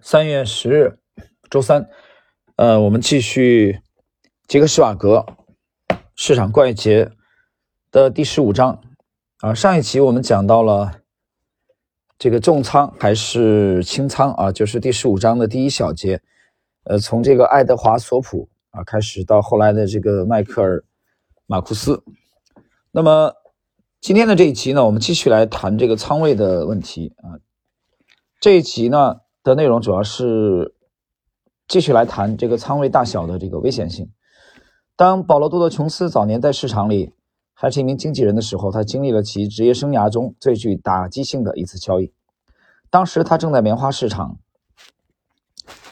三月十日，周三，呃，我们继续杰克施瓦格市场怪杰的第十五章啊。上一期我们讲到了这个重仓还是轻仓啊，就是第十五章的第一小节，呃，从这个爱德华索普啊开始到后来的这个迈克尔马库斯。那么今天的这一集呢，我们继续来谈这个仓位的问题啊。这一集呢。的内容主要是继续来谈这个仓位大小的这个危险性。当保罗·多德·琼斯早年在市场里还是一名经纪人的时候，他经历了其职业生涯中最具打击性的一次交易。当时他正在棉花市场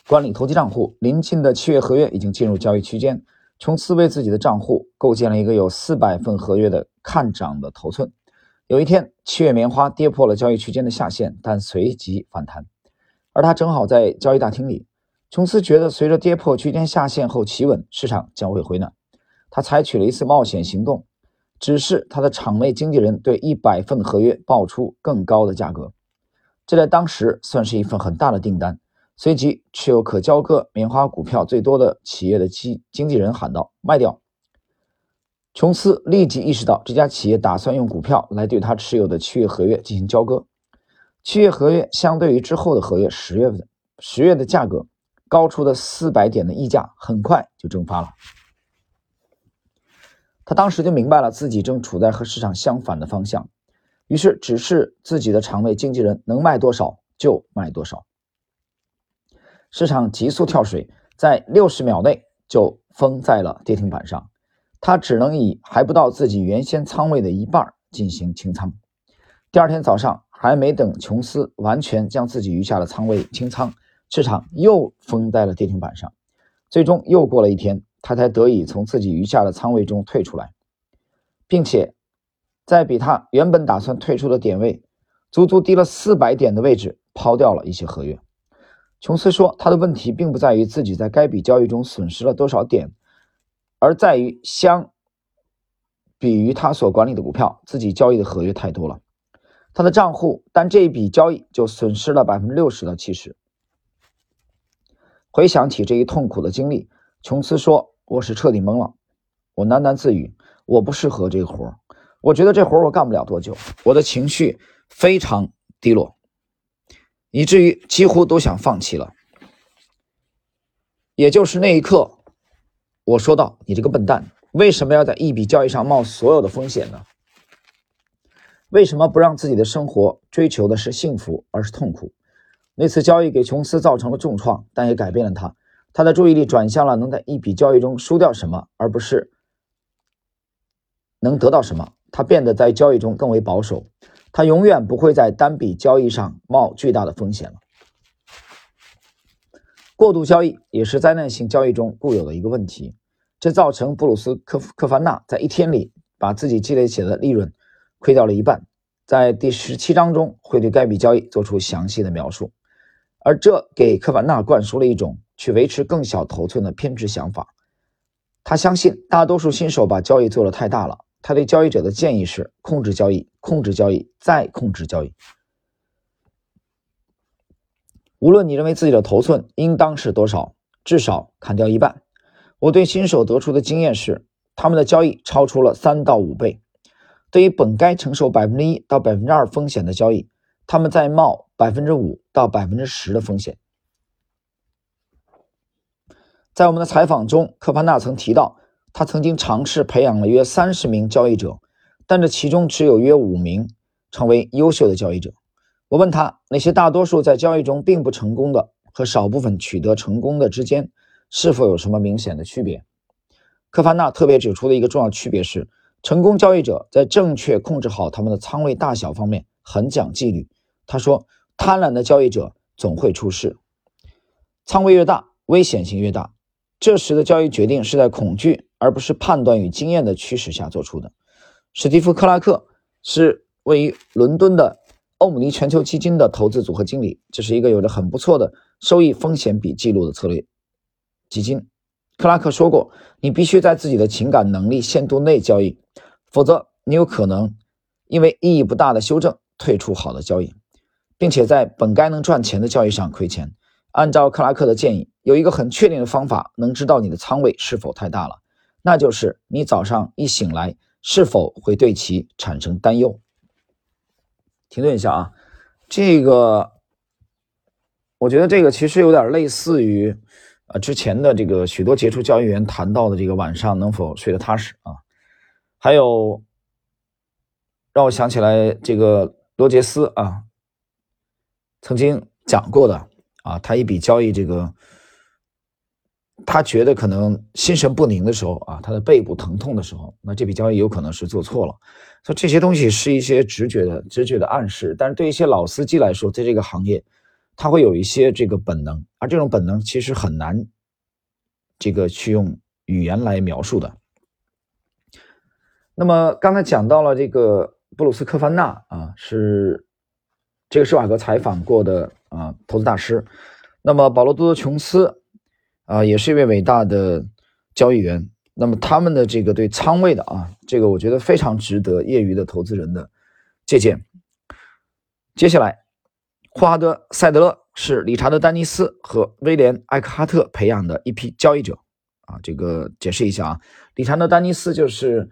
管理投机账户，临近的七月合约已经进入交易区间。琼斯为自己的账户构建了一个有四百份合约的看涨的头寸。有一天，七月棉花跌破了交易区间的下限，但随即反弹。而他正好在交易大厅里，琼斯觉得随着跌破区间下限后企稳，市场将会回暖。他采取了一次冒险行动，只是他的场内经纪人对一百份合约报出更高的价格。这在当时算是一份很大的订单。随即，持有可交割棉花股票最多的企业的经经纪人喊道：“卖掉！”琼斯立即意识到这家企业打算用股票来对他持有的七月合约进行交割。七月合约相对于之后的合约，十月份十月的价格高出的四百点的溢价，很快就蒸发了。他当时就明白了自己正处在和市场相反的方向，于是指示自己的场内经纪人能卖多少就卖多少。市场急速跳水，在六十秒内就封在了跌停板上，他只能以还不到自己原先仓位的一半进行清仓。第二天早上。还没等琼斯完全将自己余下的仓位清仓，市场又封在了跌停板上。最终又过了一天，他才得以从自己余下的仓位中退出来，并且在比他原本打算退出的点位足足低了四百点的位置抛掉了一些合约。琼斯说，他的问题并不在于自己在该笔交易中损失了多少点，而在于相比于他所管理的股票，自己交易的合约太多了。他的账户但这一笔交易就损失了百分之六十到七十。回想起这一痛苦的经历，琼斯说：“我是彻底懵了。”我喃喃自语：“我不适合这个活儿，我觉得这活儿我干不了多久。”我的情绪非常低落，以至于几乎都想放弃了。也就是那一刻，我说道：“你这个笨蛋，为什么要在一笔交易上冒所有的风险呢？”为什么不让自己的生活追求的是幸福，而是痛苦？那次交易给琼斯造成了重创，但也改变了他。他的注意力转向了能在一笔交易中输掉什么，而不是能得到什么。他变得在交易中更为保守。他永远不会在单笔交易上冒巨大的风险了。过度交易也是灾难性交易中固有的一个问题，这造成布鲁斯科科凡纳在一天里把自己积累起来的利润。亏掉了一半，在第十七章中会对该笔交易做出详细的描述，而这给科凡纳灌输了一种去维持更小头寸的偏执想法。他相信大多数新手把交易做得太大了。他对交易者的建议是：控制交易，控制交易，再控制交易。无论你认为自己的头寸应当是多少，至少砍掉一半。我对新手得出的经验是，他们的交易超出了三到五倍。对于本该承受百分之一到百分之二风险的交易，他们在冒百分之五到百分之十的风险。在我们的采访中，科潘纳曾提到，他曾经尝试培养了约三十名交易者，但这其中只有约五名成为优秀的交易者。我问他，那些大多数在交易中并不成功的和少部分取得成功的之间，是否有什么明显的区别？科潘纳特别指出的一个重要区别是。成功交易者在正确控制好他们的仓位大小方面很讲纪律。他说：“贪婪的交易者总会出事，仓位越大，危险性越大。这时的交易决定是在恐惧而不是判断与经验的驱使下做出的。”史蒂夫·克拉克是位于伦敦的欧姆尼全球基金的投资组合经理，这是一个有着很不错的收益风险比记录的策略基金。克拉克说过：“你必须在自己的情感能力限度内交易。”否则，你有可能因为意义不大的修正退出好的交易，并且在本该能赚钱的交易上亏钱。按照克拉克的建议，有一个很确定的方法能知道你的仓位是否太大了，那就是你早上一醒来是否会对其产生担忧。停顿一下啊，这个我觉得这个其实有点类似于呃之前的这个许多杰出交易员谈到的这个晚上能否睡得踏实啊，还有让我想起来这个罗杰斯啊曾经讲过的。啊，他一笔交易，这个他觉得可能心神不宁的时候啊，他的背部疼痛的时候，那这笔交易有可能是做错了。所以这些东西是一些直觉的、直觉的暗示。但是对一些老司机来说，在这个行业，他会有一些这个本能，而这种本能其实很难这个去用语言来描述的。那么刚才讲到了这个布鲁斯科凡纳啊，是这个施瓦格采访过的。啊，投资大师，那么保罗多多琼斯啊，也是一位伟大的交易员。那么他们的这个对仓位的啊，这个我觉得非常值得业余的投资人的借鉴。接下来，霍华德·塞德勒是理查德·丹尼斯和威廉·艾克哈特培养的一批交易者啊。这个解释一下啊，理查德·丹尼斯就是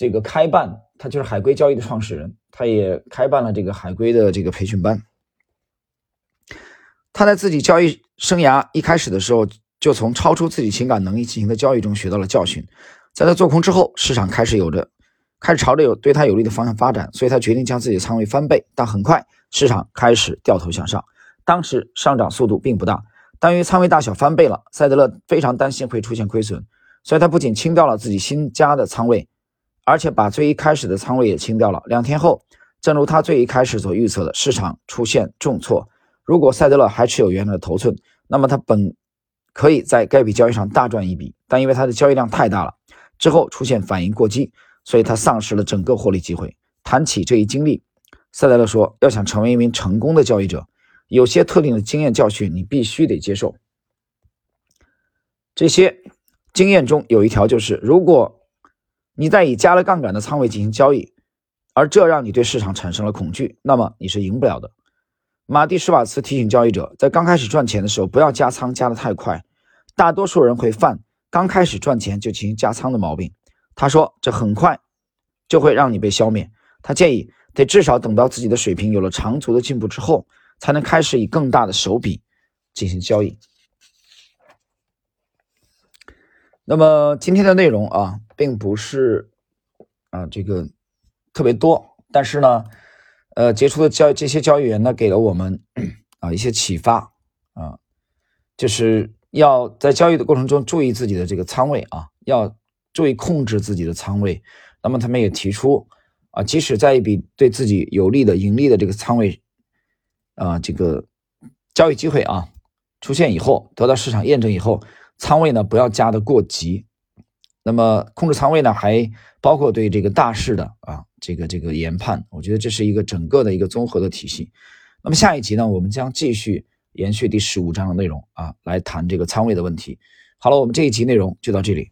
这个开办，他就是海归交易的创始人，他也开办了这个海归的这个培训班。他在自己交易生涯一开始的时候，就从超出自己情感能力进行的交易中学到了教训。在他做空之后，市场开始有着开始朝着有对他有利的方向发展，所以他决定将自己的仓位翻倍。但很快市场开始掉头向上，当时上涨速度并不大，但因为仓位大小翻倍了，塞德勒非常担心会出现亏损，所以他不仅清掉了自己新加的仓位，而且把最一开始的仓位也清掉了。两天后，正如他最一开始所预测的，市场出现重挫。如果塞德勒还持有原来的头寸，那么他本可以在该笔交易上大赚一笔，但因为他的交易量太大了，之后出现反应过激，所以他丧失了整个获利机会。谈起这一经历，塞德勒说：“要想成为一名成功的交易者，有些特定的经验教训你必须得接受。这些经验中有一条就是，如果你在以加了杠杆的仓位进行交易，而这让你对市场产生了恐惧，那么你是赢不了的。”马蒂·施瓦茨提醒交易者，在刚开始赚钱的时候，不要加仓加得太快。大多数人会犯刚开始赚钱就进行加仓的毛病。他说，这很快就会让你被消灭。他建议，得至少等到自己的水平有了长足的进步之后，才能开始以更大的手笔进行交易。那么今天的内容啊，并不是啊这个特别多，但是呢。呃，杰出的交这些交易员呢，给了我们啊一些启发啊，就是要在交易的过程中注意自己的这个仓位啊，要注意控制自己的仓位。那么他们也提出啊，即使在一笔对自己有利的盈利的这个仓位啊，这个交易机会啊出现以后，得到市场验证以后，仓位呢不要加的过急。那么控制仓位呢，还包括对这个大势的啊。这个这个研判，我觉得这是一个整个的一个综合的体系。那么下一集呢，我们将继续延续第十五章的内容啊，来谈这个仓位的问题。好了，我们这一集内容就到这里。